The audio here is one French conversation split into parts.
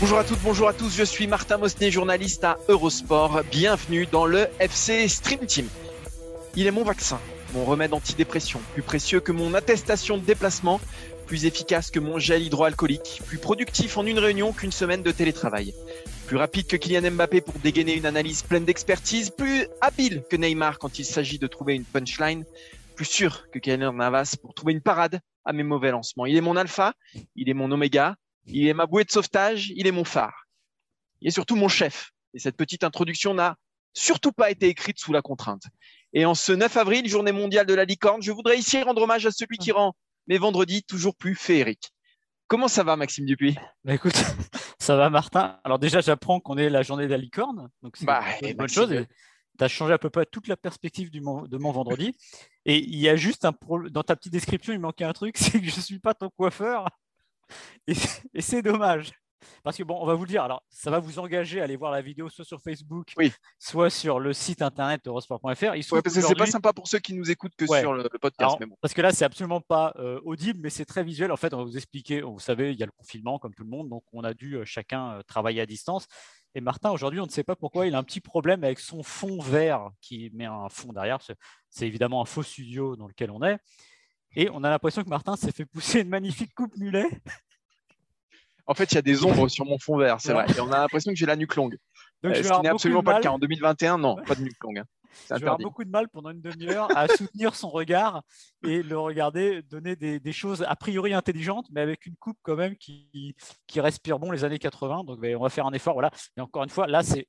Bonjour à toutes, bonjour à tous, je suis Martin Mosnet, journaliste à Eurosport. Bienvenue dans le FC Stream Team. Il est mon vaccin, mon remède antidépression, plus précieux que mon attestation de déplacement, plus efficace que mon gel hydroalcoolique, plus productif en une réunion qu'une semaine de télétravail, plus rapide que Kylian Mbappé pour dégainer une analyse pleine d'expertise, plus habile que Neymar quand il s'agit de trouver une punchline, plus sûr que Kylian Navas pour trouver une parade à mes mauvais lancements. Il est mon alpha, il est mon oméga, il est ma bouée de sauvetage, il est mon phare. Il est surtout mon chef. Et cette petite introduction n'a surtout pas été écrite sous la contrainte. Et en ce 9 avril, journée mondiale de la licorne, je voudrais ici rendre hommage à celui qui rend mes vendredis toujours plus féeriques. Comment ça va, Maxime Dupuis? Bah écoute, ça va Martin. Alors déjà, j'apprends qu'on est la journée de la licorne, donc c'est Bah, une bonne Maxime, chose. Tu as changé à peu près toute la perspective du mon- de mon vendredi. Et il y a juste un pro- dans ta petite description, il manquait un truc, c'est que je ne suis pas ton coiffeur. Et, c'est- et c'est dommage. Parce que bon, on va vous le dire, alors ça va vous engager à aller voir la vidéo soit sur Facebook, Oui. soit sur le site internet eurosport.fr. Ouais, parce que c'est pas sympa pour ceux qui nous écoutent que Ouais. sur le, le podcast, alors, mais bon. Parce que là, c'est absolument pas euh, audible, mais c'est très visuel. En fait, on va vous expliquer. Vous savez, il y a le confinement, comme tout le monde, donc on a dû euh, chacun euh, travailler à distance. Et Martin, aujourd'hui, on ne sait pas pourquoi il a un petit problème avec son fond vert qui met un fond derrière. C'est évidemment un faux studio dans lequel on est. Et on a l'impression que Martin s'est fait pousser une magnifique coupe mulet. En fait, il y a des ombres sur mon fond vert, c'est Ouais. vrai. Et on a l'impression que j'ai la nuque longue. Donc, Euh, je ce qui n'est absolument pas le cas. En 2021, non, pas de nuque longue. hein. Je vais avoir beaucoup de mal pendant une demi-heure à soutenir son regard et le regarder donner des, des choses a priori intelligentes, mais avec une coupe quand même qui, qui respire bon les années 80. Donc ben, on va faire un effort. Voilà. Et encore une fois, là, c'est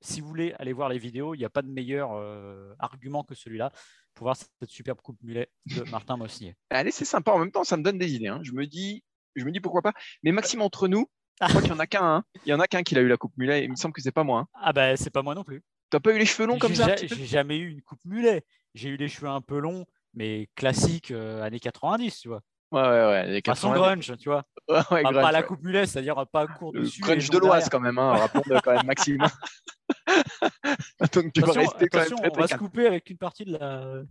si vous voulez aller voir les vidéos, il n'y a pas de meilleur euh, argument que celui-là pour voir cette superbe coupe mulet de Martin Mossnier. Allez, c'est sympa. En même temps, ça me donne des idées. hein. Je me dis, je me dis pourquoi pas. Mais Maxime, entre nous, je crois qu'il y en a qu'un. hein. Il y en a qu'un qui a eu la coupe mulet. Il me semble que c'est pas moi. hein. Ah ben c'est pas moi non plus. T'as pas eu les cheveux longs comme ça un J'ai jamais eu une coupe mulet. J'ai eu les cheveux un peu longs, mais classiques euh, années 90, tu vois. Ouais, ouais, ouais. Les Façon 80. grunge, tu vois. Ouais, grunge, pas la coupe mulet, c'est-à-dire pas court Le dessus. et grunge de l'Oise quand même, hein. rappelons-le quand même, Maxime. Donc tu vas Attention, rester quand même attention, très, on va se couper avec une partie de, la...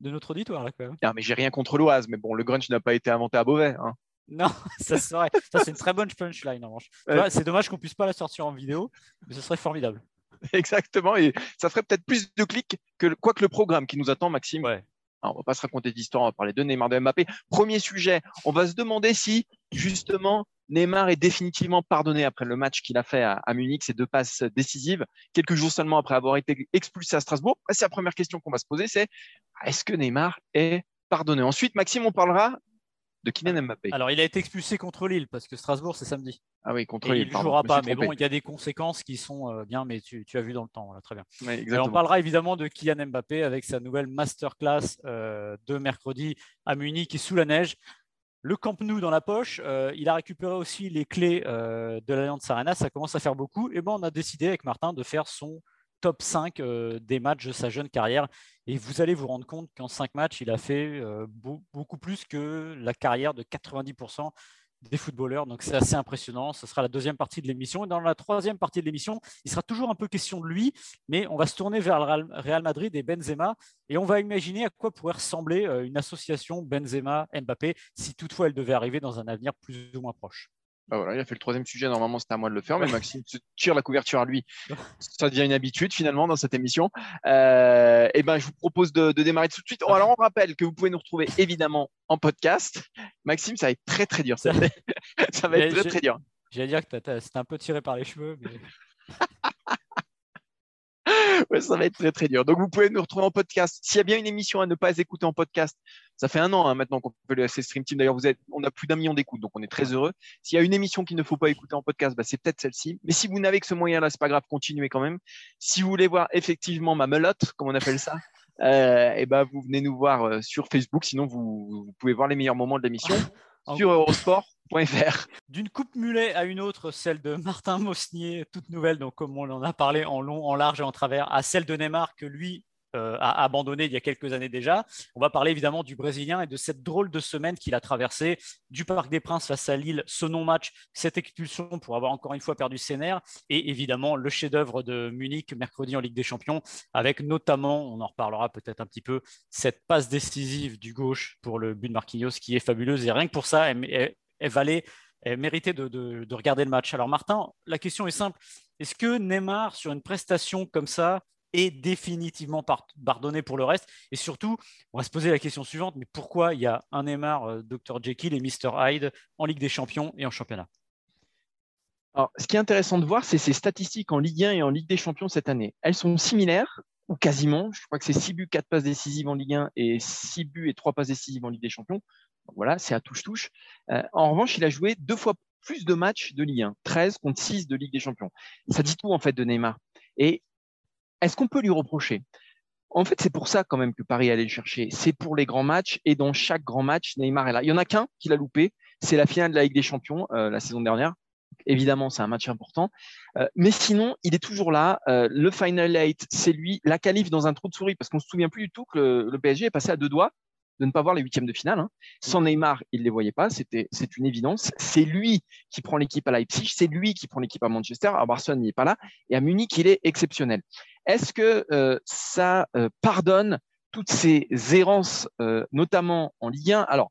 de notre auditoire là quand même. Ah, mais j'ai rien contre l'Oise, mais bon, le grunge n'a pas été inventé à Beauvais. hein. Non, ça serait. Ça c'est une très bonne punchline en revanche. Ouais. C'est dommage qu'on puisse pas la sortir en vidéo, mais ce serait formidable. Exactement, et ça ferait peut-être plus de clics que quoi que le programme qui nous attend, Maxime. Ouais. Alors, on va pas se raconter d'histoire, on va parler de Neymar de Mbappé. Premier sujet, on va se demander si justement Neymar est définitivement pardonné après le match qu'il a fait à, à Munich, ces deux passes décisives, quelques jours seulement après avoir été expulsé à Strasbourg. Ah, C'est la première question qu'on va se poser, c'est est-ce que Neymar est pardonné? Ensuite, Maxime, on parlera de Kylian Mbappé. Alors il a été expulsé contre Lille parce que Strasbourg c'est samedi. ah oui, contre Et Lille, il ne jouera pas, mais bon, il y a des conséquences qui sont euh, bien, mais tu, tu as vu dans le temps, voilà, très bien. Et on parlera évidemment de Kylian Mbappé avec sa nouvelle masterclass euh, de mercredi à Munich et sous la neige. Le Camp Nou dans la poche, euh, il a récupéré aussi les clés euh, de l'Alliance Arena, ça commence à faire beaucoup. Et bon, on a décidé avec Martin de faire son top 5 euh, des matchs de sa jeune carrière. Et vous allez vous rendre compte qu'en 5 matchs, il a fait beau- beaucoup plus que la carrière de 90% des footballeurs. Donc c'est assez impressionnant. Ce sera la deuxième partie de l'émission. Et dans la troisième partie de l'émission, il sera toujours un peu question de lui, mais on va se tourner vers le Real- Madrid et Benzema et on va imaginer à quoi pourrait ressembler euh, une association Benzema-Mbappé si toutefois elle devait arriver dans un avenir plus ou moins proche. Bah voilà, il a fait le troisième sujet. Normalement, c'était à moi de le faire, mais Maxime se tire la couverture à lui. Ça devient une habitude finalement dans cette émission. Euh, et ben, je vous propose de, de démarrer tout de suite. Oh, alors, on rappelle que vous pouvez nous retrouver évidemment en podcast. Maxime, ça va être très très dur. Ça, ça va être très très dur. J'allais dire que c'était un peu tiré par les cheveux, mais Ouais, ça va être très très dur. Donc, vous pouvez nous retrouver en podcast. S'il y a bien une émission à ne pas écouter en podcast, ça fait un an hein, maintenant qu'on fait le FC Stream Team. D'ailleurs, vous êtes, on a plus d'un million d'écoutes, donc on est très heureux. S'il y a une émission qu'il ne faut pas écouter en podcast, bah, c'est peut-être celle-ci. Mais si vous n'avez que ce moyen-là, c'est pas grave, continuez quand même. Si vous voulez voir effectivement ma melotte, comme on appelle ça, et ben, vous venez nous voir sur Facebook. Sinon, vous, vous pouvez voir les meilleurs moments de l'émission sur eurosport.fr. D'une coupe mulet à une autre, celle de Martin Mosnier, toute nouvelle, donc comme on en a parlé en long, en large et en travers, à celle de Neymar que lui euh, a abandonné il y a quelques années déjà. On va parler évidemment du Brésilien et de cette drôle de semaine qu'il a traversée du Parc des Princes face à Lille, ce non-match, cette expulsion pour avoir encore une fois perdu ses nerfs et évidemment le chef-d'œuvre de Munich mercredi en Ligue des Champions avec notamment, on en reparlera peut-être un petit peu, cette passe décisive du gauche pour le but de Marquinhos qui est fabuleuse et rien que pour ça, elle, valait méritait de, de, regarder le match. Alors Martin, la question est simple. Est-ce que Neymar, sur une prestation comme ça, est définitivement pardonné pour le reste? Et surtout, on va se poser la question suivante, mais pourquoi il y a un Neymar, euh, Dr Jekyll et Mr Hyde en Ligue des Champions et en championnat? Alors, ce qui est intéressant de voir, c'est ces statistiques en Ligue 1 et en Ligue des Champions cette année. Elles sont similaires, ou quasiment. Je crois que c'est 6 buts, 4 passes décisives en Ligue 1 et 6 buts et 3 passes décisives en Ligue des Champions. Voilà, c'est à touche-touche. Euh, en revanche, il a joué deux fois plus de matchs de Ligue 1, 13 contre 6 de Ligue des Champions. Ça dit tout en fait de Neymar. Et est-ce qu'on peut lui reprocher? En fait, c'est pour ça quand même que Paris allait le chercher. C'est pour les grands matchs et dans chaque grand match, Neymar est là. Il y en a qu'un qui l'a loupé, c'est la finale de la Ligue des Champions euh, la saison dernière. Évidemment, c'est un match important. Euh, mais sinon, il est toujours là. Le Final Eight, c'est lui. La qualif dans un trou de souris, parce qu'on se souvient plus du tout que le PSG est passé à deux doigts de ne pas voir les huitièmes de finale. Hein. Sans Neymar, il ne les voyait pas, c'était, c'est une évidence. C'est lui qui prend l'équipe à Leipzig, c'est lui qui prend l'équipe à Manchester. À Barcelone, il n'est pas là. Et à Munich, il est exceptionnel. Est-ce que euh, ça euh, pardonne toutes ces errances, euh, notamment en Ligue 1 Alors,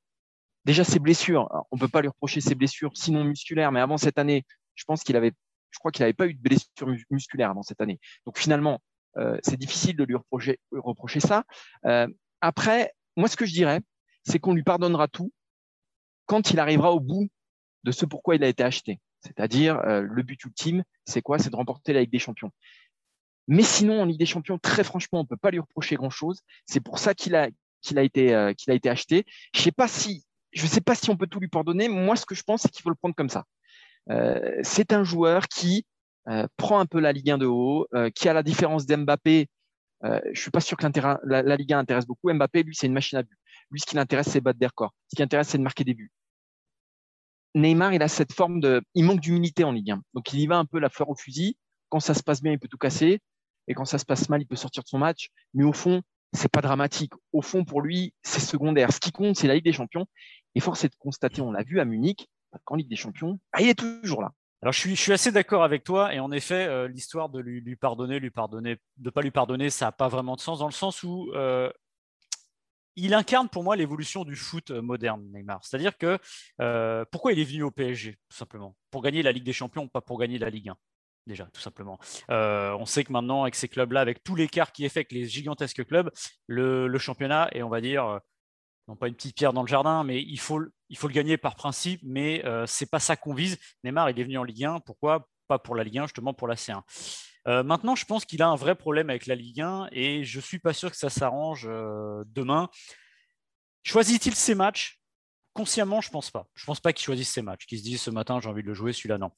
déjà, ses blessures, on ne peut pas lui reprocher ses blessures, sinon musculaires, mais avant cette année, je pense qu'il avait, je crois qu'il n'avait pas eu de blessure musculaire avant cette année. Donc finalement, c'est difficile de lui reprocher, reprocher ça. après, moi, ce que je dirais, c'est qu'on lui pardonnera tout quand il arrivera au bout de ce pourquoi il a été acheté. C'est-à-dire, euh, le but ultime, c'est quoi? C'est de remporter la Ligue des Champions. Mais sinon, en Ligue des Champions, très franchement, on ne peut pas lui reprocher grand-chose. C'est pour ça qu'il a, euh, été acheté. Je sais pas si, sais pas si on peut tout lui pardonner. Moi, ce que je pense, c'est qu'il faut le prendre comme ça. Euh, c'est un joueur qui prend un peu la Ligue 1 de haut, qui a la différence d'Mbappé, euh, je suis pas sûr que la, la, Ligue 1 intéresse beaucoup. Mbappé, lui, c'est une machine à but. Lui, ce qui l'intéresse, c'est battre des records. Ce qui l'intéresse, c'est de marquer des buts. Neymar, il a cette forme de, il manque d'humilité en Ligue 1. Donc, il y va un peu la fleur au fusil. Quand ça se passe bien, il peut tout casser. Et quand ça se passe mal, il peut sortir de son match. Mais au fond, c'est pas dramatique. Au fond, pour lui, c'est secondaire. Ce qui compte, c'est la Ligue des Champions. Et force est de constater, on l'a vu à Munich, qu'en Ligue des Champions, bah, il est toujours là. Alors je suis, assez d'accord avec toi et en effet euh, l'histoire de lui, pardonner, lui pardonner, de pas lui pardonner, ça n'a pas vraiment de sens dans le sens où euh, il incarne pour moi l'évolution du foot euh, moderne, Neymar. C'est-à-dire que pourquoi il est venu au PSG, tout simplement? Pour gagner la Ligue des Champions, pas pour gagner la Ligue 1 déjà, tout simplement. on sait que maintenant, avec ces clubs-là, avec tout l'écart qui est fait avec les gigantesques clubs, le championnat est, on va dire, non pas une petite pierre dans le jardin, mais il faut, il faut le gagner par principe, mais euh, ce n'est pas ça qu'on vise. Neymar, il est venu en Ligue 1, pourquoi? Pas pour la Ligue 1, justement pour la C1. Euh, maintenant, je pense qu'il a un vrai problème avec la Ligue 1 et je ne suis pas sûr que ça s'arrange euh, demain. Choisit-il ses matchs? Consciemment, je ne pense pas. Je ne pense pas qu'il choisisse ses matchs, qu'il se dise ce matin, j'ai envie de le jouer, celui-là, non.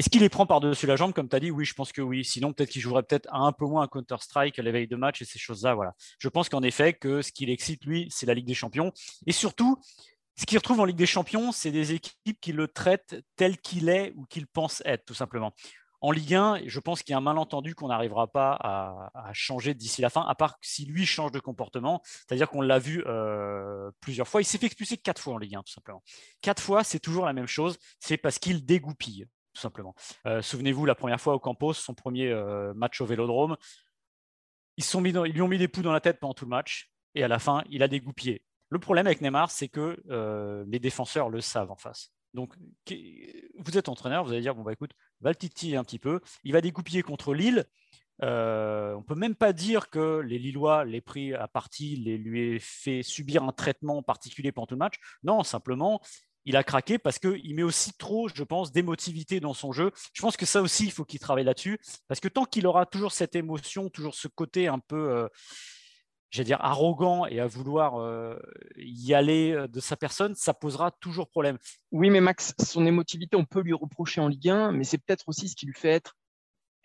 Est-ce qu'il les prend par-dessus la jambe, comme tu as dit? Oui, je pense que oui. Sinon, peut-être qu'il jouerait peut-être un peu moins à Counter-Strike à l'éveil de match et ces choses-là. Voilà. Je pense qu'en effet, que ce qui l'excite, lui, c'est la Ligue des Champions. Et surtout, ce qu'il retrouve en Ligue des Champions, c'est des équipes qui le traitent tel qu'il est ou qu'il pense être, tout simplement. En Ligue 1, je pense qu'il y a un malentendu qu'on n'arrivera pas à, changer d'ici la fin, à part si lui change de comportement. C'est-à-dire qu'on l'a vu euh, plusieurs fois. Il s'est fait expulser quatre fois en Ligue 1, tout simplement. Quatre fois, c'est toujours la même chose. C'est parce qu'il dégoupille tout simplement. Euh, souvenez-vous, la première fois au Campos, son premier euh, match au Vélodrome, ils, ils lui ont mis des poux dans la tête pendant tout le match, et à la fin, il a dégoupillé. Le problème avec Neymar, c'est que euh, les défenseurs le savent en face. Donc, vous êtes entraîneur, vous allez dire, bon, bah écoute, va le titiller un petit peu. Il va dégoupiller contre Lille. on ne peut même pas dire que les Lillois l'aient pris à partie, les, lui aient fait subir un traitement particulier pendant tout le match. Non, simplement, il a craqué parce qu'il met aussi trop, je pense, d'émotivité dans son jeu. Je pense que ça aussi, il faut qu'il travaille là-dessus. Parce que tant qu'il aura toujours cette émotion, toujours ce côté un peu, euh, j'allais dire, arrogant et à vouloir euh, y aller euh, de sa personne, ça posera toujours problème. Oui, mais Max, son émotivité, on peut lui reprocher en Ligue 1, mais c'est peut-être aussi ce qui lui fait être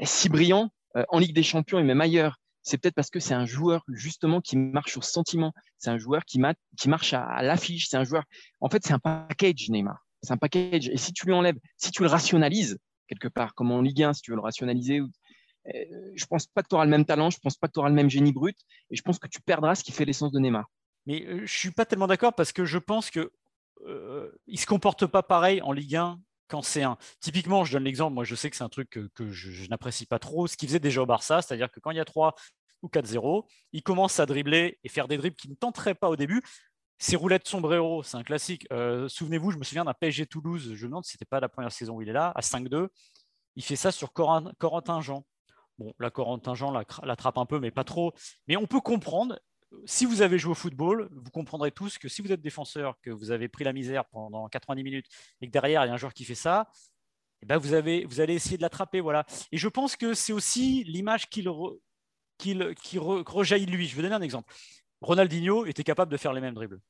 si brillant en Ligue des Champions et même ailleurs. C'est peut-être parce que c'est un joueur justement qui marche au sentiment. C'est un joueur qui, marche à, l'affiche. C'est un joueur. En fait, c'est un package, Neymar. C'est un package. Et si tu lui enlèves, si tu le rationalises quelque part, comme en Ligue 1, si tu veux le rationaliser, euh, je pense pas que tu auras le même talent. Je pense pas que tu auras le même génie brut. Et je pense que tu perdras ce qui fait l'essence de Neymar. Mais euh, je suis pas tellement d'accord parce que je pense que euh, il se comporte pas pareil en Ligue 1 qu'en C1. Typiquement, je donne l'exemple, moi je sais que c'est un truc que, je, n'apprécie pas trop, ce qu'il faisait déjà au Barça, c'est-à-dire que quand il y a 3 ou 4-0, il commence à dribbler et faire des dribbles qui ne tenteraient pas au début. Ses roulettes sombrero, c'est un classique. Euh, souvenez-vous, je me souviens d'un PSG Toulouse, je me demande si ce n'était pas la première saison où il est là, à 5-2. Il fait ça sur Corentin Jean. Bon, la Corentin Jean l'attrape un peu, mais pas trop. Mais on peut comprendre si vous avez joué au football, vous comprendrez tous que si vous êtes défenseur, que vous avez pris la misère pendant 90 minutes et que derrière il y a un joueur qui fait ça, eh ben vous, avez, vous allez essayer de l'attraper. Voilà. Et je pense que c'est aussi l'image qu'il qui rejaillit de lui. Je vais donner un exemple. Ronaldinho était capable de faire les mêmes dribbles.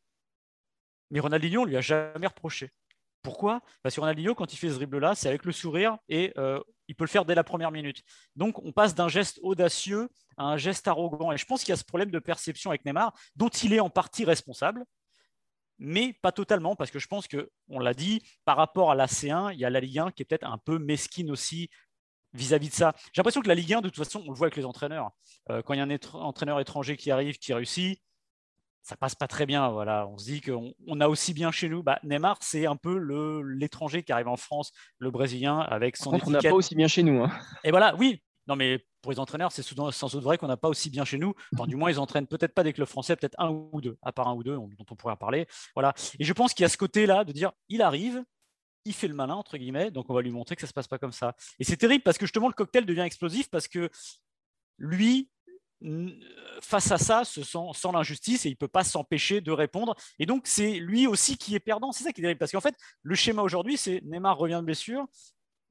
Mais Ronaldinho, on lui a jamais reproché. Pourquoi? Parce que Ronaldinho, quand il fait ce dribble-là, c'est avec le sourire et euh, il peut le faire dès la première minute. Donc, on passe d'un geste audacieux à un geste arrogant. Et je pense qu'il y a ce problème de perception avec Neymar, dont il est en partie responsable, mais pas totalement, parce que je pense que, on l'a dit, par rapport à la C1, il y a la Ligue 1 qui est peut-être un peu mesquine aussi vis-à-vis de ça. J'ai l'impression que la Ligue 1, de toute façon, on le voit avec les entraîneurs. Euh, quand il y a un entraîneur étranger qui arrive, qui réussit, ça passe pas très bien. Voilà, on se dit qu'on a aussi bien chez nous. Bah, Neymar, c'est un peu l'étranger qui arrive en France, le Brésilien, avec son contre, On n'a pas aussi bien chez nous. Hein. Et voilà, oui. Non, mais pour les entraîneurs, c'est sans doute vrai qu'on n'a pas aussi bien chez nous. Enfin, du moins, ils entraînent peut-être pas des clubs français, peut-être un ou deux, à part un ou deux dont on pourrait en parler. Voilà. Et je pense qu'il y a ce côté-là de dire, il arrive, il fait le malin entre guillemets, donc on va lui montrer que ça se passe pas comme ça. Et c'est terrible parce que justement le cocktail devient explosif parce que lui, face à ça, se sent, sans l'injustice et il ne peut pas s'empêcher de répondre. Et donc, c'est lui aussi qui est perdant. C'est ça qui est. Parce qu'en fait, le schéma aujourd'hui, c'est Neymar revient de blessure,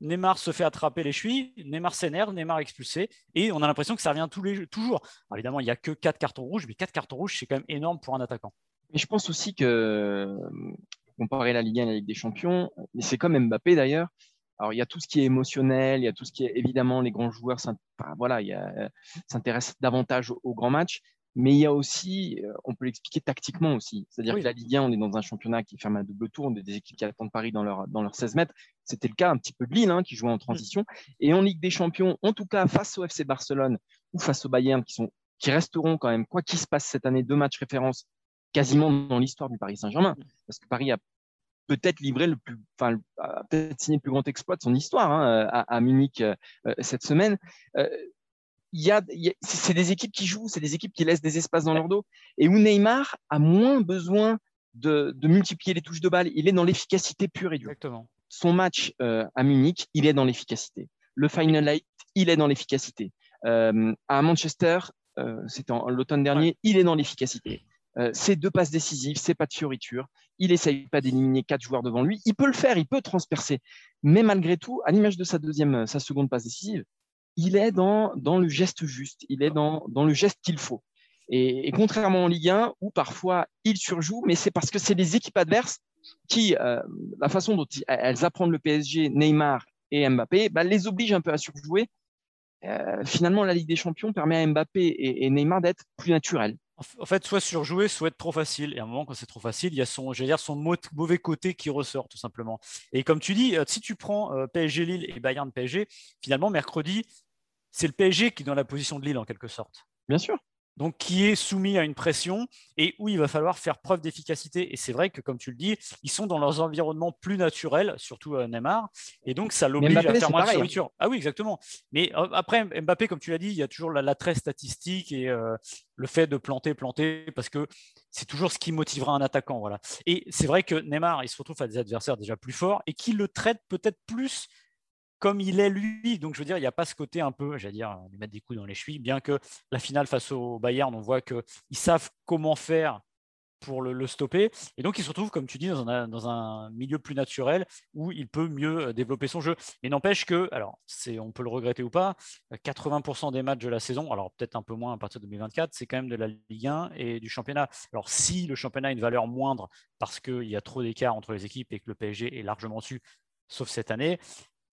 Neymar se fait attraper les chevilles, Neymar s'énerve, Neymar expulsé. Et on a l'impression que ça revient tous les, toujours. évidemment, il n'y a que 4 cartons rouges, mais 4 cartons rouges, c'est quand même énorme pour un attaquant. Mais je pense aussi que, comparer la Ligue 1 et la Ligue des Champions, c'est comme Mbappé d'ailleurs, alors, il y a tout ce qui est émotionnel, il y a tout ce qui est évidemment les grands joueurs voilà, euh, s'intéressent davantage aux, grands matchs, mais il y a aussi, euh, on peut l'expliquer tactiquement aussi. C'est-à-dire que la Ligue 1, on est dans un championnat qui ferme un double tour, on a des équipes qui attendent Paris dans leur, dans leurs 16 mètres. C'était le cas un petit peu de Lille, hein, qui jouait en transition. Et en Ligue des Champions, en tout cas face au FC Barcelone ou face au Bayern, qui, sont, qui resteront quand même, quoi qu'il se passe cette année, deux matchs référence quasiment dans l'histoire du Paris Saint-Germain, parce que Paris a peut-être livré le plus, enfin, peut-être signé le plus grand exploit de son histoire hein, à, Munich euh, euh, cette semaine. Euh, il y a, c'est des équipes qui jouent, c'est des équipes qui laissent des espaces dans leur dos, et où Neymar a moins besoin de, multiplier les touches de balle. Il est dans l'efficacité pure et dure. Exactement. Son match à Munich, il est dans l'efficacité. Le Final Eight, il est dans l'efficacité. à Manchester, c'était l'automne dernier, il est dans l'efficacité. C'est deux passes décisives, c'est pas de fioriture il essaye pas d'éliminer quatre joueurs devant lui. Il peut le faire, il peut transpercer. Mais malgré tout, à l'image de sa deuxième, sa seconde passe décisive, il est dans, dans le geste juste, il est dans, dans le geste qu'il faut. Et, contrairement en Ligue 1, où parfois il surjoue, mais c'est parce que c'est les équipes adverses qui, euh, la façon dont elles apprennent le PSG, Neymar et Mbappé, bah, les obligent un peu à surjouer. Euh, finalement, la Ligue des Champions permet à Mbappé et, et Neymar d'être plus naturels. En fait, soit surjouer, soit être trop facile. Et à un moment, quand c'est trop facile, il y a son, dire, son mauvais côté qui ressort, tout simplement. Et comme tu dis, euh, si tu prends euh, PSG Lille et Bayern PSG, finalement, mercredi, c'est le PSG qui est dans la position de Lille, en quelque sorte. Bien sûr donc qui est soumis à une pression et où il va falloir faire preuve d'efficacité. Et c'est vrai que, comme tu le dis, ils sont dans leurs environnements plus naturels, surtout euh, Neymar, et donc ça l'oblige à faire moins de. Hein. Ah oui, exactement. Mais euh, après, Mbappé, comme tu l'as dit, il y a toujours l'attrait statistique et euh, le fait de planter, planter, parce que c'est toujours ce qui motivera un attaquant. Voilà. Et c'est vrai que Neymar, il se retrouve à des adversaires déjà plus forts et qui le traitent peut-être plus comme il est lui. Donc, je veux dire, il n'y a pas ce côté un peu, j'allais dire, lui mettre des coups dans les chevilles, bien que la finale face au Bayern, on voit qu'ils savent comment faire pour le, stopper. Et donc, il se retrouve, comme tu dis, dans un, milieu plus naturel où il peut mieux euh, développer son jeu. Mais n'empêche que, alors, on peut le regretter ou pas, 80% des matchs de la saison, alors peut-être un peu moins à partir de 2024, c'est quand même de la Ligue 1 et du championnat. Alors, si le championnat a une valeur moindre parce qu'il y a trop d'écart entre les équipes et que le PSG est largement dessus, sauf cette année,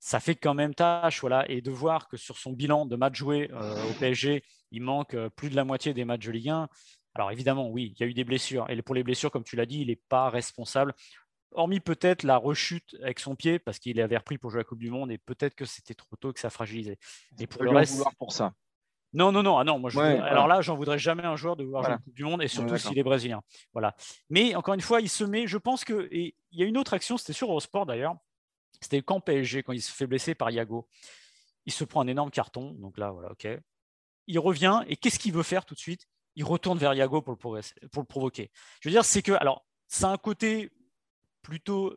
ça fait quand même tâche. Voilà. Et de voir que sur son bilan de matchs joués au PSG, il manque plus de la moitié des matchs de Ligue 1. Alors évidemment, oui, il y a eu des blessures. Et pour les blessures, comme tu l'as dit, il n'est pas responsable. Hormis peut-être la rechute avec son pied, parce qu'il avait repris pour jouer la Coupe du Monde, et peut-être que c'était trop tôt que ça fragilisait. Et pour le reste. pour ça. Non, non, non. Ah non moi, je Alors là, j'en voudrais jamais un joueur de jouer la Coupe du Monde, et surtout s'il est brésilien. Voilà. Mais encore une fois, il se met. Je pense que. Et il y a une autre action, c'était sur Eurosport d'ailleurs. C'était camp PSG quand il se fait blesser par Yago. Il se prend un énorme carton. Donc là, voilà, ok. Il revient et qu'est-ce qu'il veut faire tout de suite? Il retourne vers Yago pour le, provoquer. Je veux dire, c'est que. Alors, c'est un côté plutôt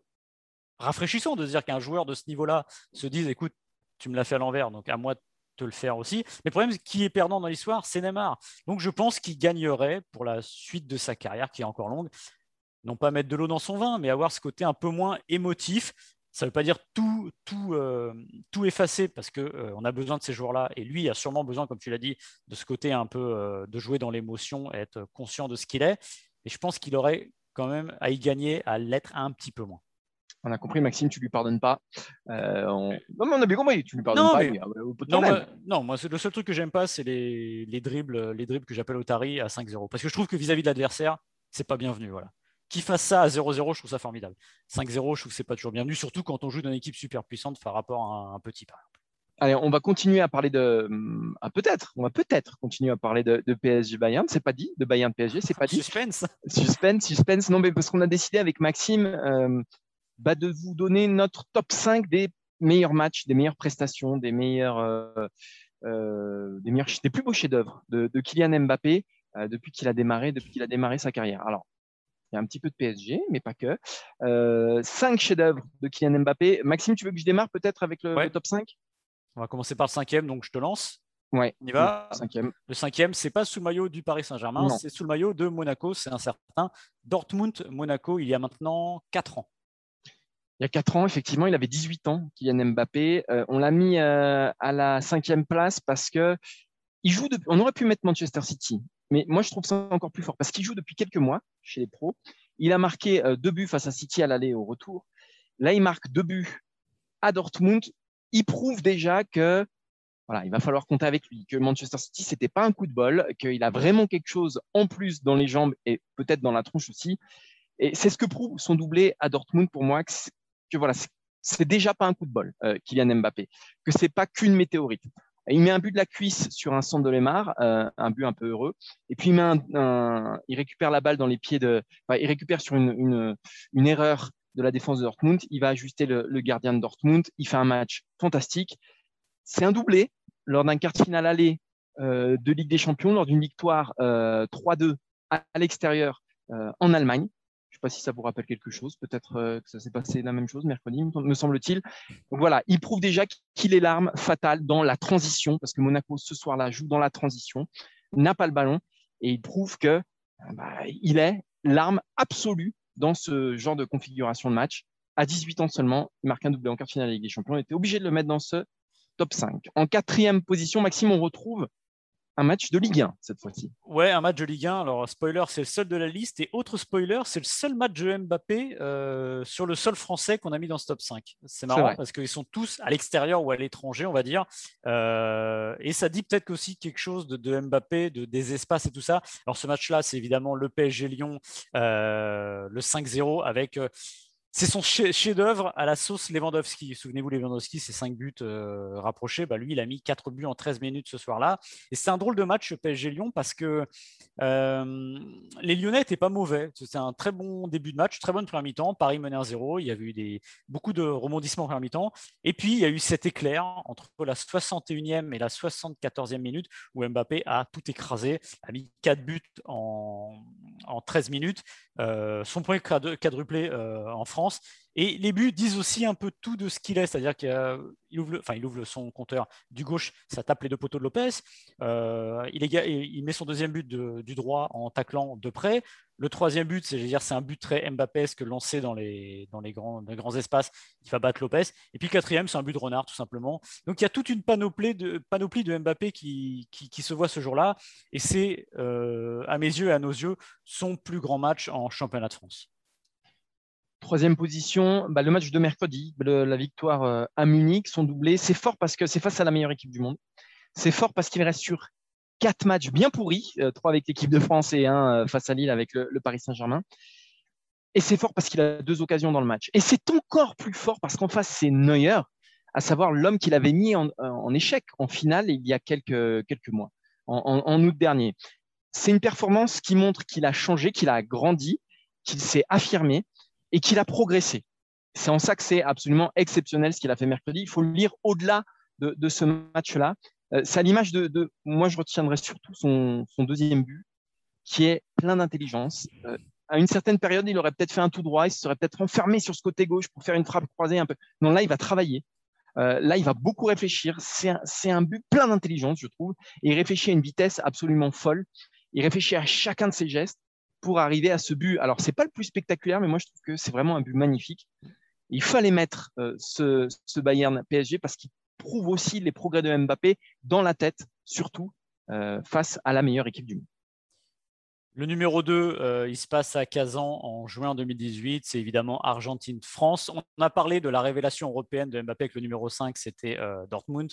rafraîchissant de dire qu'un joueur de ce niveau-là se dise écoute, tu me l'as fait à l'envers, donc à moi de te le faire aussi. Mais le problème, qui est perdant dans l'histoire, c'est Neymar. Donc je pense qu'il gagnerait pour la suite de sa carrière, qui est encore longue, non pas mettre de l'eau dans son vin, mais avoir ce côté un peu moins émotif. Ça ne veut pas dire tout, tout, euh, tout effacer parce qu'on euh, on a besoin de ces joueurs-là. Et lui a sûrement besoin, comme tu l'as dit, de ce côté un peu euh, de jouer dans l'émotion, être conscient de ce qu'il est. Et je pense qu'il aurait quand même à y gagner, à l'être un petit peu moins. On a compris, Maxime, tu lui pardonnes pas. Euh, Non, mais on a bien compris, tu lui pardonnes pas. Euh, non, moi, le seul truc que j'aime pas, c'est les, les, dribbles, les dribbles que j'appelle Otari à 5-0. Parce que je trouve que vis-à-vis de l'adversaire, c'est pas bienvenu. Voilà. Qui fasse ça à 0-0, je trouve ça formidable. 5-0, je trouve que c'est pas toujours bienvenu, surtout quand on joue dans une équipe super puissante par rapport à un, petit, par exemple. Allez, on va continuer à parler de. Ah, peut-être, on va peut-être continuer à parler de, PSG Bayern. C'est pas dit, de Bayern PSG, c'est pas dit. Suspense. Suspense, suspense. Non, mais parce qu'on a décidé avec Maxime euh, bah, de vous donner notre top 5 des meilleurs matchs, des meilleures prestations, des meilleurs, euh, euh, des meilleurs, des plus beaux chefs-d'œuvre de, de, Kylian Mbappé depuis qu'il a démarré, depuis qu'il a démarré sa carrière. Alors, il y a un petit peu de PSG, mais pas que. cinq chefs-d'œuvre de Kylian Mbappé. Maxime, tu veux que je démarre peut-être avec le, le top 5 on va commencer par le cinquième, donc je te lance. Ouais, on y va? Le cinquième, le cinquième c'est pas sous le maillot du Paris Saint-Germain, c'est sous le maillot de Monaco. C'est un certain Dortmund-Monaco il y a maintenant 4 ans. Il y a 4 ans, effectivement, il avait 18 ans, Kylian Mbappé. Euh, on l'a mis euh, à la cinquième place parce que il joue. On aurait pu mettre Manchester City, mais moi je trouve ça encore plus fort parce qu'il joue depuis quelques mois chez les pros. Il a marqué euh, deux buts face à City à l'aller et au retour. Là, il marque deux buts à Dortmund il prouve déjà que voilà, il va falloir compter avec lui, que Manchester City, c'était pas un coup de bol, qu'il a vraiment quelque chose en plus dans les jambes et peut-être dans la tronche aussi. Et c'est ce que prouve son doublé à Dortmund pour moi, que, voilà, c'est déjà pas un coup de bol, euh, Kylian Mbappé, que c'est pas qu'une météorite. Il met un but de la cuisse sur un centre de Lemar, euh, un but un peu heureux, et puis il, il récupère la balle dans les pieds de, il récupère sur une, une, erreur de la défense de Dortmund. Il va ajuster le, gardien de Dortmund. Il fait un match fantastique. C'est un doublé lors d'un quart de finale aller euh, de Ligue des Champions, lors d'une victoire 3-2 euh, à, l'extérieur euh, en Allemagne. Je ne sais pas si ça vous rappelle quelque chose. Peut-être que ça s'est passé la même chose mercredi, me semble-t-il. Voilà, il prouve déjà qu'il est l'arme fatale dans la transition, parce que Monaco ce soir-là joue dans la transition, n'a pas le ballon, et il prouve que bah, il est l'arme absolue dans ce genre de configuration de match. À 18 ans seulement, il marque un doublé en quart de finale Ligue des Champions. On était obligé de le mettre dans ce top 5. En quatrième position, Maxime, on retrouve un match de Ligue 1 cette fois-ci. Ouais, un match de Ligue 1. Alors, spoiler, c'est le seul de la liste. Et autre spoiler, c'est le seul match de Mbappé euh, sur le sol français qu'on a mis dans ce top 5. C'est marrant parce qu'ils sont tous à l'extérieur ou à l'étranger, on va dire. Euh, et ça dit peut-être aussi quelque chose de, Mbappé, de, des espaces et tout ça. Alors, ce match-là, c'est évidemment le PSG Lyon, euh, le 5-0 avec c'est son chef-d'œuvre à la sauce Lewandowski. Souvenez-vous, Lewandowski, c'est 5 buts euh, rapprochés. Bah, lui, il a mis 4 buts en 13 minutes ce soir-là. Et c'est un drôle de match PSG-Lyon parce que euh, les Lyonnais n'étaient pas mauvais. C'était un très bon début de match, très bonne première mi-temps. Paris menait 1-0. Il y avait eu beaucoup de rebondissements en première mi-temps. Et puis, il y a eu cet éclair entre la 61e et la 74e minute où Mbappé a tout écrasé, a mis 4 buts en, en 13 minutes. Euh, son premier quadruplé en France et les buts disent aussi un peu tout de ce qu'il est, c'est-à-dire qu'il ouvre, enfin, il ouvre son compteur du gauche, ça tape les deux poteaux de Lopez. Euh, il, met son deuxième but du droit en taclant de près. Le troisième but, c'est dire, c'est un but très Mbappesque lancé dans les, grands, espaces. Il va battre Lopez. Et puis le quatrième, c'est un but de renard, tout simplement. Donc il y a toute une panoplie de, Mbappé qui, qui, se voit ce jour-là. Et c'est, euh, à mes yeux et à nos yeux, son plus grand match en championnat de France. Troisième position, bah, le match de mercredi, la victoire à Munich, son doublé. C'est fort parce que c'est face à la meilleure équipe du monde. C'est fort parce qu'il reste sur quatre matchs bien pourris, trois avec l'équipe de France et un face à Lille avec le Paris Saint-Germain. Et c'est fort parce qu'il a deux occasions dans le match. Et c'est encore plus fort parce qu'en face, c'est Neuer, à savoir l'homme qu'il avait mis en, échec en finale il y a quelques mois, en, août dernier. C'est une performance qui montre qu'il a changé, qu'il a grandi, qu'il s'est affirmé et qu'il a progressé. C'est en ça que c'est absolument exceptionnel ce qu'il a fait mercredi. Il faut le lire au-delà de, ce match-là. Euh, c'est à l'image de, moi, je retiendrai surtout son, deuxième but, qui est plein d'intelligence. Euh, à une certaine période, il aurait peut-être fait un tout droit, il se serait peut-être enfermé sur ce côté gauche pour faire une frappe croisée un peu. Non, là, il va travailler. Euh, là, il va beaucoup réfléchir. C'est un, but plein d'intelligence, je trouve. Il réfléchit à une vitesse absolument folle. Il réfléchit à chacun de ses gestes pour arriver à ce but. Alors, c'est pas le plus spectaculaire, mais moi, je trouve que c'est vraiment un but magnifique. Il fallait mettre euh, ce, ce, Bayern PSG parce qu'il prouve aussi les progrès de Mbappé dans la tête, surtout euh, face à la meilleure équipe du monde. Le numéro 2, euh, il se passe à Kazan en juin 2018. C'est évidemment Argentine-France. On a parlé de la révélation européenne de Mbappé avec le numéro 5, c'était Dortmund.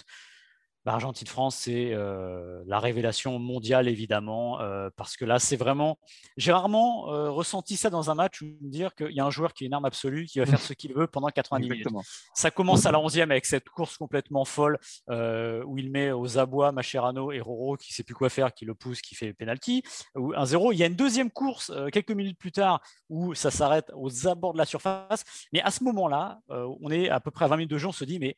L'Argentine-France, c'est euh, la révélation mondiale, évidemment, euh, parce que là, c'est vraiment. J'ai rarement euh, ressenti ça dans un match, où me dire qu'il y a un joueur qui est une arme absolue, qui va faire ce qu'il veut pendant 90 minutes. Ça commence à la 11e avec cette course complètement folle, où il met aux abois Macherano et Roro, qui ne sait plus quoi faire, qui le pousse, qui fait le penalty, ou 1-0. Il y a une deuxième course, quelques minutes plus tard, où ça s'arrête aux abords de la surface. Mais à ce moment-là, on est à peu près à 20 minutes de jeu, on se dit, mais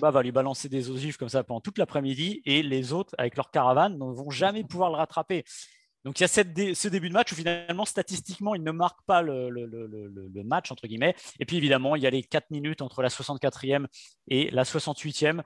bah, va lui balancer des ogives comme ça pendant toute l'après-midi et les autres, avec leur caravane, ne vont jamais pouvoir le rattraper. Donc il y a ce début de match où finalement, statistiquement, il ne marque pas le, le, match, entre guillemets. Et puis évidemment, il y a les 4 minutes entre la 64e et la 68e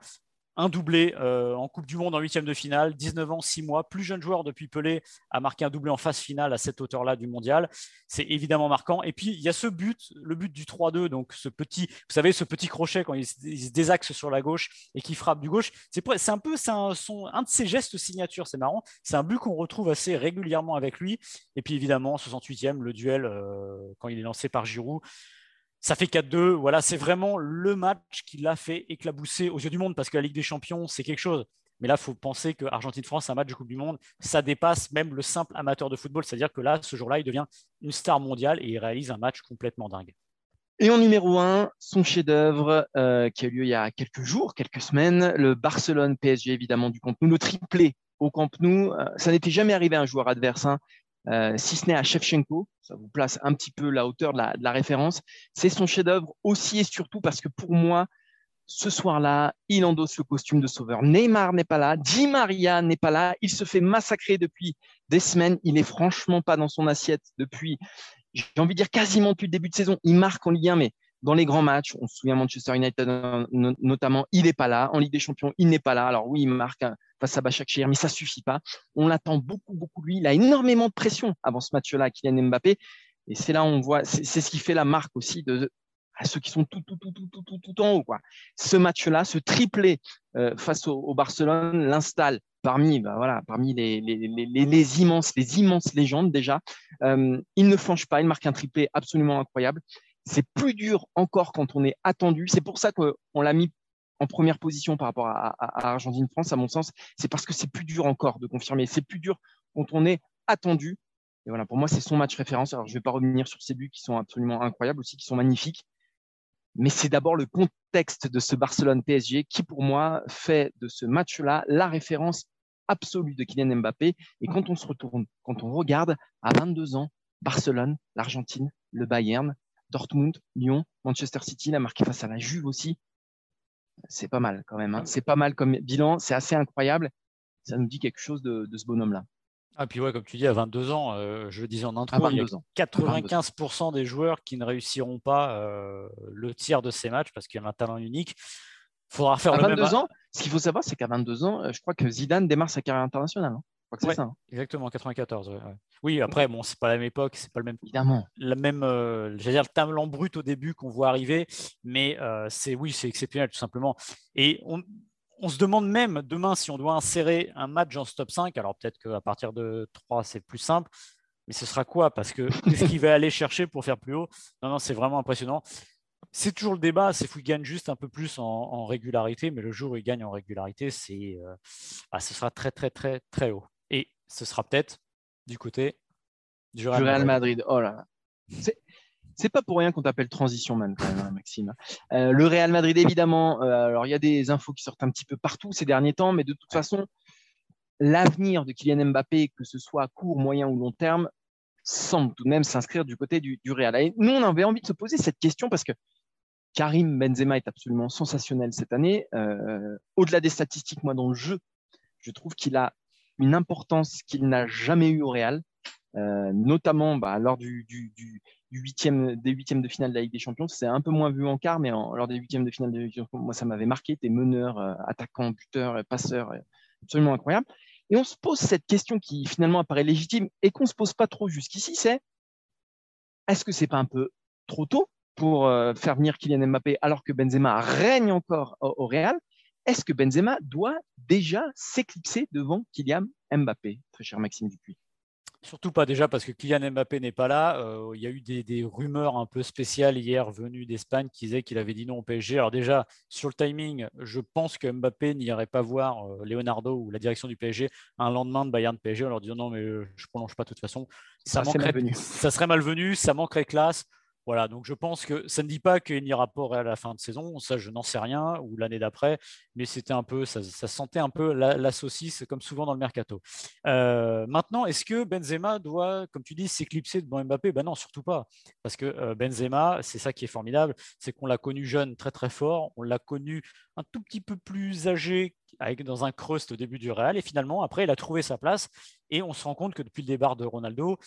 un doublé euh, en Coupe du Monde en huitième de finale, 19 ans, 6 mois, plus jeune joueur depuis Pelé, a marqué un doublé en phase finale à cette hauteur-là du mondial. C'est évidemment marquant. Et puis, il y a ce but, le but du 3-2, donc ce petit, vous savez, ce petit crochet quand il, se désaxe sur la gauche et qui frappe du gauche. C'est un peu un, de ses gestes signature, c'est marrant. C'est un but qu'on retrouve assez régulièrement avec lui. Et puis, évidemment, 68e, le duel euh, quand il est lancé par Giroud ça fait 4-2. Voilà, c'est vraiment le match qui l'a fait éclabousser aux yeux du monde parce que la Ligue des Champions, c'est quelque chose. Mais là, il faut penser que Argentine-France, un match de Coupe du Monde, ça dépasse même le simple amateur de football. C'est-à-dire que là, ce jour-là, il devient une star mondiale et il réalise un match complètement dingue. Et en numéro 1, son chef-d'œuvre euh, qui a eu lieu il y a quelques jours, quelques semaines, le Barcelone PSG évidemment du Camp Nou, le triplé au Camp Nou. Euh, ça n'était jamais arrivé à un joueur adverse. Hein. Euh, si ce n'est à Shevchenko, ça vous place un petit peu la hauteur de la, référence. C'est son chef-d'œuvre aussi et surtout parce que pour moi, ce soir-là, il endosse le costume de sauveur. Neymar n'est pas là, Di Maria n'est pas là, il se fait massacrer depuis des semaines, il n'est franchement pas dans son assiette depuis, j'ai envie de dire quasiment depuis le début de saison. Il marque en Ligue 1, mais dans les grands matchs, on se souvient Manchester United notamment, il n'est pas là. En Ligue des Champions, il n'est pas là. Alors oui, il marque face à Bachak mais ça suffit pas. On l'attend beaucoup, beaucoup lui. Il a énormément de pression avant ce match-là, Kylian Mbappé. Et c'est là où on voit, c'est ce qui fait la marque aussi de, ceux qui sont tout, tout, tout, tout, tout, tout, en haut. Quoi. Ce match-là, ce triplé euh, face au, Barcelone, l'installe parmi, bah, voilà, parmi les, immenses, les immenses légendes déjà. Euh, il ne flanche pas, il marque un triplé absolument incroyable. C'est plus dur encore quand on est attendu. C'est pour ça qu'on l'a mis en première position par rapport à, Argentine-France, à mon sens. C'est parce que c'est plus dur encore de confirmer. C'est plus dur quand on est attendu. Et voilà, pour moi, c'est son match référence. Alors, je ne vais pas revenir sur ces buts qui sont absolument incroyables aussi, qui sont magnifiques. Mais c'est d'abord le contexte de ce Barcelone-PSG qui, pour moi, fait de ce match-là la référence absolue de Kylian Mbappé. Et quand on se retourne, quand on regarde à 22 ans, Barcelone, l'Argentine, le Bayern, Dortmund, Lyon, Manchester City, la marqué face à la Juve aussi. C'est pas mal quand même. Hein. C'est pas mal comme bilan. C'est assez incroyable. Ça nous dit quelque chose de, ce bonhomme-là. Ah, puis ouais, comme tu dis, à 22 ans, euh, je le disais en intro, il y a 95% des joueurs qui ne réussiront pas euh, le tiers de ces matchs parce qu'il y a un talent unique. Faudra faire à 22 ans, ce qu'il faut savoir, c'est qu'à 22 ans, euh, je crois que Zidane démarre sa carrière internationale. Hein. Hein. Exactement, 94. Oui, après, bon, c'est pas la même époque, c'est pas le même. Évidemment. La même, euh, j'allais dire le talent brut au début qu'on voit arriver, mais euh, c'est oui, c'est exceptionnel tout simplement. Et on, se demande même demain si on doit insérer un match en stop 5. Alors peut-être qu'à partir de 3, c'est plus simple. Mais ce sera quoi? Parce que qu'est-ce qu'il va aller chercher pour faire plus haut? Non, non, c'est vraiment impressionnant. C'est toujours le débat, c'est qu'il gagne juste un peu plus en, régularité, mais le jour où il gagne en régularité, c'est, euh, bah, ce sera très, très, très, très haut. Et ce sera peut-être du côté du Real, Madrid. Oh là c'est pas pour rien qu'on t'appelle Transition Man, quand même, hein, Maxime. Euh, le Real Madrid, évidemment. Euh, alors, il y a des infos qui sortent un petit peu partout ces derniers temps, mais de toute façon, l'avenir de Kylian Mbappé, que ce soit à court, moyen ou long terme, semble tout de même s'inscrire du côté du, Real. Et nous, on avait envie de se poser cette question parce que Karim Benzema est absolument sensationnel cette année. Euh, au-delà des statistiques, moi, dans le jeu, je trouve qu'il a une importance qu'il n'a jamais eue au Real, notamment bah, lors du, des huitièmes de finale de la Ligue des Champions. C'est un peu moins vu en quart, mais lors des huitièmes de finale de la Ligue des Champions, moi, ça m'avait marqué. Tes meneurs, euh, attaquants, buteurs, euh, passeurs, euh, absolument incroyable. Et on se pose cette question qui finalement apparaît légitime et qu'on ne se pose pas trop jusqu'ici, c'est est-ce que c'est pas un peu trop tôt pour faire venir Kylian Mbappé alors que Benzema règne encore au Real? Est-ce que Benzema doit déjà s'éclipser devant Kylian Mbappé, très cher Maxime Dupuis? Surtout pas déjà parce que Kylian Mbappé n'est pas là. Euh, il y a eu des, rumeurs un peu spéciales hier venues d'Espagne qui disaient qu'il avait dit non au PSG. Alors déjà, sur le timing, je pense que Mbappé n'irait pas voir euh, Leonardo ou la direction du PSG un lendemain de Bayern Psg en leur disant non mais je ne prolonge pas de toute façon. Ça, ça, ça serait malvenu, ça manquerait classe. Voilà, donc je pense que ça ne dit pas qu'il n'y aura pas à la fin de saison, ça je n'en sais rien, ou l'année d'après, mais c'était un peu, ça, sentait un peu la, saucisse, comme souvent dans le mercato. Euh, maintenant, est-ce que Benzema doit, comme tu dis, s'éclipser devant Mbappé? Ben non, surtout pas, parce que euh, Benzema, c'est ça qui est formidable, c'est qu'on l'a connu jeune, très très fort, on l'a connu un tout petit peu plus âgé, avec, dans un crust au début du Real, et finalement, après, il a trouvé sa place, et on se rend compte que depuis le départ de Ronaldo,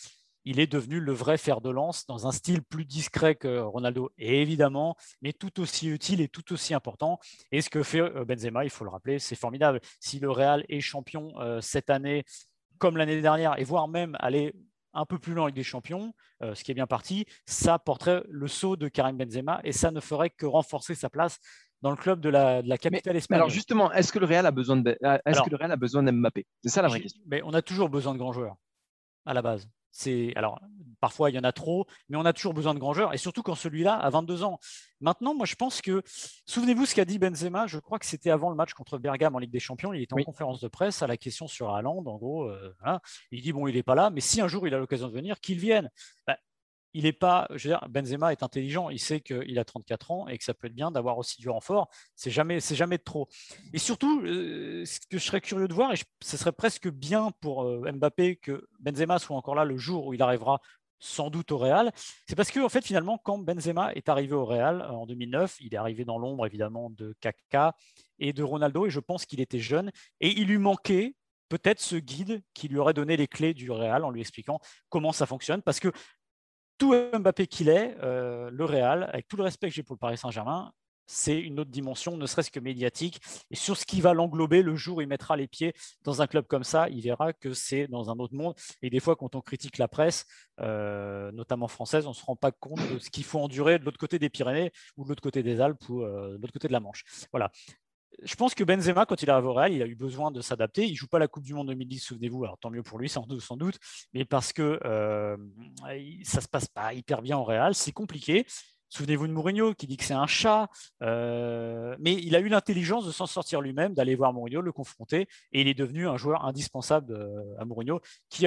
il est devenu le vrai fer de lance dans un style plus discret que Ronaldo, et évidemment, mais tout aussi utile et tout aussi important. Et ce que fait euh, Benzema, il faut le rappeler, c'est formidable. Si le Real est champion euh, cette année, comme l'année dernière, et voire même aller un peu plus loin avec des champions, euh, ce qui est bien parti, ça porterait le saut de Karim Benzema et ça ne ferait que renforcer sa place dans le club de la, capitale espagnole. Alors justement, est-ce que le Real a besoin de, est-ce que le Real a besoin d'Mbappé? C'est ça la vraie question. Mais on a toujours besoin de grands joueurs à la base. C'est alors parfois il y en a trop, mais on a toujours besoin de grands joueurs et surtout quand celui-là a 22 ans. Maintenant, moi je pense que souvenez-vous ce qu'a dit Benzema. Je crois que c'était avant le match contre Bergame en Ligue des Champions. Il était en conférence de presse à la question sur Haaland. En gros, euh, il dit bon, il n'est pas là, mais si un jour il a l'occasion de venir, qu'il vienne. Bah, il est pas, je veux dire, Benzema est intelligent, il sait qu'il a 34 ans et que ça peut être bien d'avoir aussi du renfort. C'est jamais, c'est jamais trop. Et surtout, euh, ce que je serais curieux de voir, et ce serait presque bien pour euh, Mbappé que Benzema soit encore là le jour où il arrivera sans doute au Real, c'est parce que en fait finalement quand Benzema est arrivé au Real euh, en 2009, il est arrivé dans l'ombre évidemment de Kaka et de Ronaldo et je pense qu'il était jeune et il lui manquait peut-être ce guide qui lui aurait donné les clés du Real en lui expliquant comment ça fonctionne parce que tout Mbappé qu'il est, euh, le Real, avec tout le respect que j'ai pour le Paris Saint-Germain, c'est une autre dimension, ne serait-ce que médiatique. Et sur ce qui va l'englober, le jour où il mettra les pieds dans un club comme ça, il verra que c'est dans un autre monde. Et des fois, quand on critique la presse, euh, notamment française, on ne se rend pas compte de ce qu'il faut endurer de l'autre côté des Pyrénées ou de l'autre côté des Alpes ou euh, de l'autre côté de la Manche. Voilà je pense que Benzema, quand il arrive au Real, il a eu besoin de s'adapter. Il joue pas la Coupe du Monde 2010, souvenez-vous. Alors tant mieux pour lui, sans doute, sans doute. Mais parce que euh, ça se passe pas hyper bien au Real, c'est compliqué. Souvenez-vous de Mourinho qui dit que c'est un chat, euh, mais il a eu l'intelligence de s'en sortir lui-même, d'aller voir Mourinho, le confronter, et il est devenu un joueur indispensable euh, à Mourinho, qui,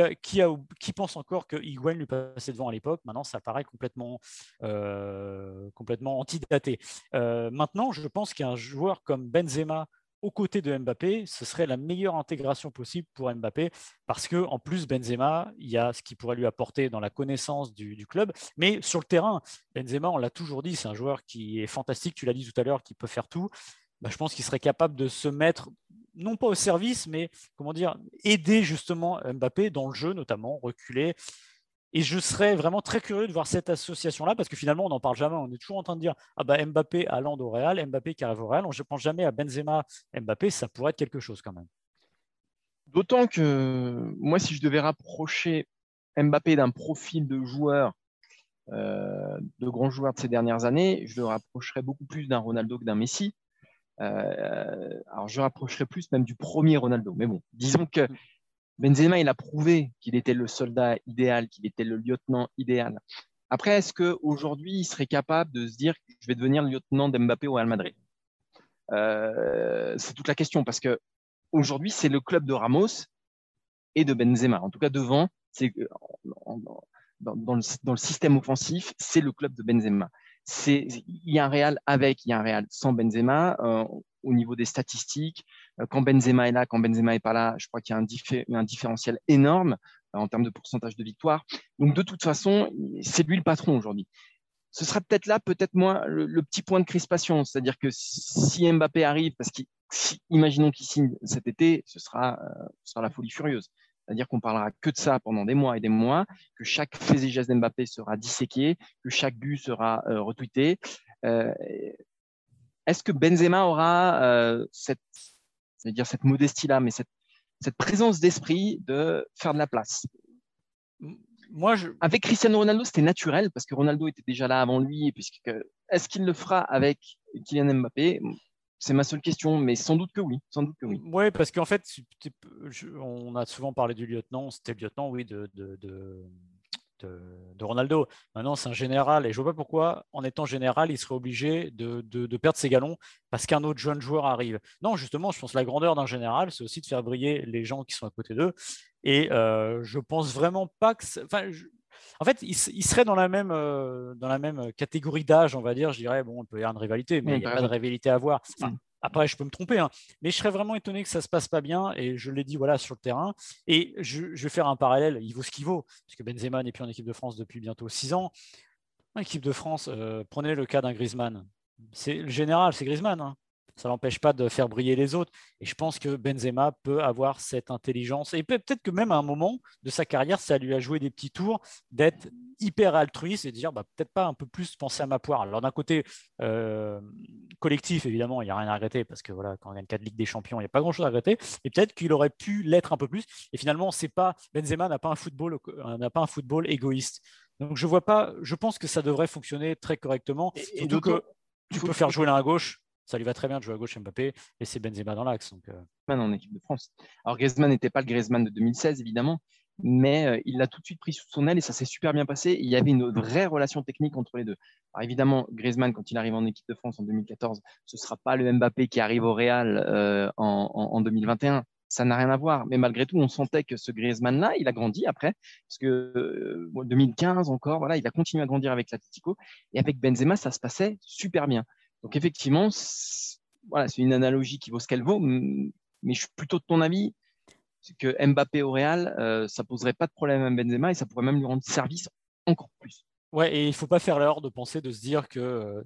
pense encore que Higuain lui passait devant à l'époque. Maintenant, ça paraît complètement, euh, complètement antidaté. maintenant, je pense qu'un joueur comme Benzema aux côtés de Mbappé, ce serait la meilleure intégration possible pour Mbappé, parce que en plus Benzema, il y a ce qu'il pourrait lui apporter dans la connaissance du, club, mais sur le terrain, Benzema, on l'a toujours dit, c'est un joueur qui est fantastique. Tu l'as dit tout à l'heure, qui peut faire tout. Bah, je pense qu'il serait capable de se mettre non pas au service, mais comment dire, aider justement Mbappé dans le jeu, notamment reculer. Et je serais vraiment très curieux de voir cette association-là, parce que finalement, on n'en parle jamais. On est toujours en train de dire ah bah, Mbappé à au Real, Mbappé qui arrive au Real. Je ne pense jamais à Benzema, Mbappé, ça pourrait être quelque chose quand même. D'autant que moi, si je devais rapprocher Mbappé d'un profil de joueur, euh, de grand joueur de ces dernières années, je le rapprocherais beaucoup plus d'un Ronaldo que d'un Messi. Euh, alors, je rapprocherais plus même du premier Ronaldo. Mais bon, disons que Benzema, il a prouvé qu'il était le soldat idéal, qu'il était le lieutenant idéal. Après, est-ce qu'aujourd'hui, il serait capable de se dire je vais devenir le lieutenant d'Mbappé au Real Madrid? Euh, C'est toute la question parce que aujourd'hui, c'est le club de Ramos et de Benzema. En tout cas, devant, c'est dans, le, système offensif, c'est le club de Benzema. Il y a un Real avec, il y a un Real sans Benzema. Euh, au niveau des statistiques, euh, quand Benzema est là, quand Benzema n'est pas là, je crois qu'il y a un, différentiel énorme euh, en termes de pourcentage de victoire. Donc de toute façon, c'est lui le patron aujourd'hui. Ce sera peut-être là, peut-être moins, le, petit point de crispation. C'est-à-dire que si Mbappé arrive, parce qu'imaginons qu'il signe cet été, ce sera, ce sera la folie furieuse. C'est-à-dire qu'on parlera que de ça pendant des mois et des mois, que chaque fait et geste d'Mbappé sera disséqué, que chaque but sera euh, retweeté. Euh, est-ce que Benzema aura euh, cette, dire cette modestie-là, mais cette, cette présence d'esprit de faire de la place? Moi, je... Avec Cristiano Ronaldo, c'était naturel parce que Ronaldo était déjà là avant lui. Puisque est-ce qu'il le fera avec Kylian Mbappé? C'est ma seule question, mais sans doute que oui. Sans doute que oui. Oui, parce qu'en fait, on a souvent parlé du lieutenant. C'était le lieutenant, oui, de, de, de, Ronaldo. Maintenant, c'est un général, et je ne vois pas pourquoi, en étant général, il serait obligé de, perdre ses galons parce qu'un autre jeune joueur arrive. Non, justement, je pense que la grandeur d'un général, c'est aussi de faire briller les gens qui sont à côté d'eux. Et euh, je pense vraiment pas que. Enfin, en fait, il, serait dans la même, euh, dans la même catégorie d'âge, on va dire. Je dirais, bon, il peut y avoir une rivalité, mais il n'y a pas de rivalité à voir. Mm. Après, je peux me tromper, hein, mais je serais vraiment étonné que ça se passe pas bien. Et je l'ai dit voilà sur le terrain. Et je, vais faire un parallèle. Il vaut ce qu'il vaut, puisque Benzema n'est plus en équipe de France depuis bientôt six ans. En équipe de France, euh, prenez le cas d'un Griezmann. C'est le général, c'est Griezmann. Hein ça n'empêche pas de faire briller les autres. Et je pense que Benzema peut avoir cette intelligence. Et peut-être que même à un moment de sa carrière, ça lui a joué des petits tours d'être hyper altruiste et de dire bah, peut-être pas un peu plus penser à ma poire. Alors d'un côté euh, collectif, évidemment, il n'y a rien à regretter parce que voilà, quand on gagne 4 Ligue des Champions, il n'y a pas grand-chose à regretter. Et peut-être qu'il aurait pu l'être un peu plus. Et finalement, c'est pas Benzema n'a pas un football euh, n'a pas un football égoïste. Donc je vois pas. Je pense que ça devrait fonctionner très correctement. Et, surtout que tu peux faire jouer l'un à gauche ça lui va très bien de jouer à gauche Mbappé et c'est Benzema dans l'axe. Donc, euh. en équipe de France. Alors Griezmann n'était pas le Griezmann de 2016 évidemment, mais euh, il l'a tout de suite pris sous son aile et ça s'est super bien passé. il y avait une vraie relation technique entre les deux. Alors évidemment, Griezmann, quand il arrive en équipe de France en 2014, ce ne sera pas le Mbappé qui arrive au Real euh, en, 2021. Ça n'a rien à voir. Mais malgré tout, on sentait que ce Griezmann-là, il a grandi après. Parce que 2015 encore, voilà, il a continué à grandir avec l'Atletico. Et avec Benzema, ça se passait super bien. Donc effectivement, voilà, c'est une analogie qui vaut ce qu'elle vaut, mais je suis plutôt de ton avis que Mbappé au Real, euh, ça poserait pas de problème à Benzema et ça pourrait même lui rendre service encore plus. Ouais, et il faut pas faire l'erreur de penser, de se dire que euh,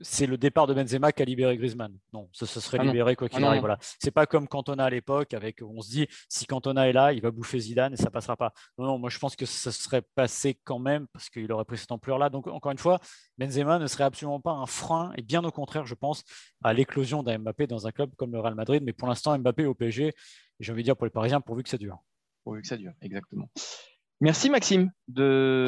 c'est le départ de Benzema qui a libéré Griezmann. Non, ce, serait ah libéré quoi qu'il ah arrive. Voilà. C'est pas comme Cantona à l'époque, avec on se dit si Cantona est là, il va bouffer Zidane et ça passera pas. Non, non, moi je pense que ça serait passé quand même parce qu'il aurait pris cette ampleur-là. Donc encore une fois, Benzema ne serait absolument pas un frein et bien au contraire, je pense, à l'éclosion d'un Mbappé dans un club comme le Real Madrid. Mais pour l'instant, Mbappé au PSG, j'ai envie de dire pour les Parisiens, pourvu que ça dure. Pourvu que ça dure, exactement. Merci Maxime de,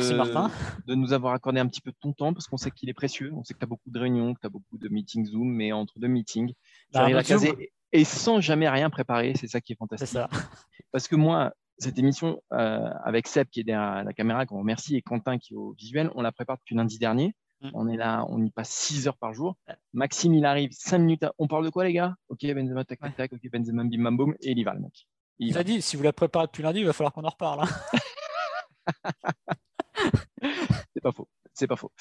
de nous avoir accordé un petit peu de ton temps parce qu'on sait qu'il est précieux. On sait que tu as beaucoup de réunions, que tu as beaucoup de meetings Zoom, mais entre deux meetings, tu arrives à caser et sans jamais rien préparer. C'est ça qui est fantastique. C'est ça. Parce que moi, cette émission euh, avec Seb qui est derrière la caméra, qu'on remercie, et Quentin qui est au visuel, on la prépare depuis lundi dernier. Mm. On est là, on y passe 6 heures par jour. Maxime, il arrive 5 minutes. On parle de quoi, les gars? Ok, Benzema, tac, tac, tac. Ok, Benzema, bim, bam, boum. Et il y va, le mec. Il, a dit, si vous la préparez depuis lundi, il va falloir qu'on en reparle. Hein. c'est pas faux. C'est pas faux.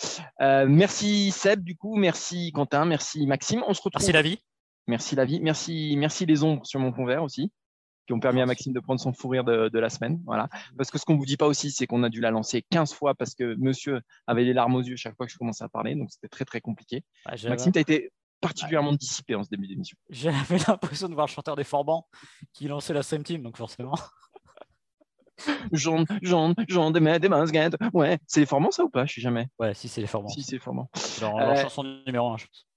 Euh, merci Seb, du coup, merci Quentin, merci Maxime. On se retrouve. Merci la vie. Merci la vie. Merci, merci les ombres sur mon fond vert aussi, qui ont permis à Maxime de prendre son fou rire de, la semaine. Voilà. Parce que ce qu'on vous dit pas aussi, c'est qu'on a dû la lancer 15 fois parce que monsieur avait les larmes aux yeux chaque fois que je commençais à parler. Donc c'était très très compliqué. Maxime, tu as été particulièrement dissipé en ce début d'émission. J'avais l'impression de voir le chanteur des Forbans qui lançait la Same Team, donc forcément. Jaune, jaune, jaune, des, des masquettes. Ouais, c'est les formants ça ou pas Je sais jamais. Ouais, si c'est les formants. Si c'est les formants. Leur, leur euh, chanson numéro 1, je pense.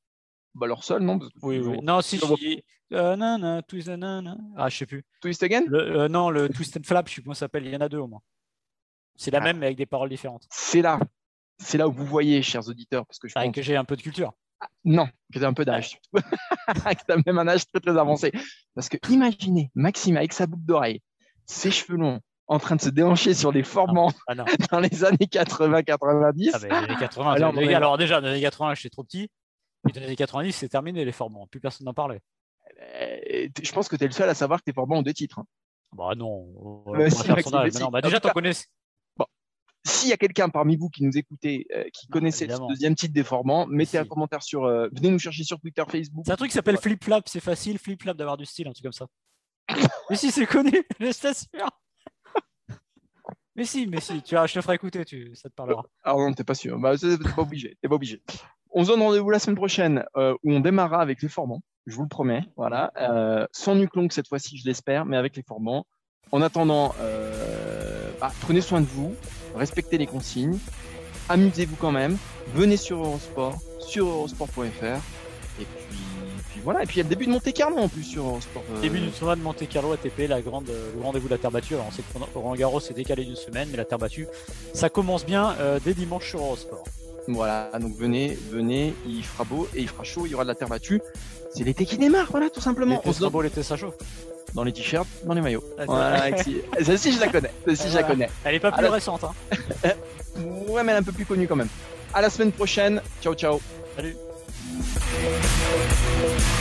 Bah leur seul, non Oui, oui. Non, si, si. Euh, non, twist, non, Ah, je sais plus. Twist Again? Le, euh, Non, le Twist and Flap, je sais plus comment ça s'appelle. Il y en a deux au moins. C'est la ah. même, mais avec des paroles différentes. C'est là. C'est là où vous voyez, chers auditeurs, parce que je ah, pense... que j'ai un peu de culture. Ah, non, que tu as un peu d'âge. que tu as même un âge très très avancé. Parce que imaginez Maxime avec sa boucle d'oreille, ses cheveux longs, en train de se déhancher sur les formants Ah dans les années 80-90. Ah, ben, les années 80, Alors, les alors déjà, dans les années 80, j'étais trop petit. Et dans les années 90, c'est terminé les formants. Plus personne n'en parlait. Euh, je pense que tu es le seul à savoir que tes formants ont deux titres. hein. Bah non. on Bah, si, si. non, bah, déjà, t'en connais. S'il y a quelqu'un parmi vous qui nous écoutait, euh, qui connaissait évidemment. le deuxième titre des formants, mettez Si. un commentaire sur. euh, venez nous chercher sur Twitter, Facebook. C'est un truc qui s'appelle Flip Flap, c'est facile, Flip Flap d'avoir du style, un truc comme ça. mais si, c'est connu, je t'assure. Mais si, mais si, tu vois, je te ferai écouter, ça te parlera. Ah non, t'es pas sûr. Bah, t'es pas obligé. T'es pas obligé. On se donne rendez-vous la semaine prochaine euh, où on démarrera avec les formants. Je vous le promets. Voilà. Euh, sans nuque longue cette fois-ci, je l'espère, mais avec les formants. En attendant, euh, bah, prenez soin de vous, respectez les consignes, amusez-vous quand même. Venez sur Eurosport, sur eurosport.fr. Et puis voilà. Et puis il y a le début de Monte Carlo en plus sur Eurosport. euh, Début du tournoi de Monte Carlo ATP, la grande, euh, le rendez-vous de la terre battue. Alors on sait que Roland Garros s'est décalé d'une semaine, mais la terre battue, ça commence bien euh, dès dimanche sur Eurosport. Voilà, donc venez, venez, il fera beau et il fera chaud, il y aura de la terre battue. C'est l'été qui démarre, voilà, tout simplement. L'été sera beau, l'été ça chauffe. dans les t-shirts, dans les maillots. Ah, Voilà. Celle-ci, je la connais. Celle-ci, je la Voilà. connais. Elle est pas plus récente, hein. Ouais, mais elle est un peu plus connue quand même. À la semaine prochaine. Ciao, ciao. Salut.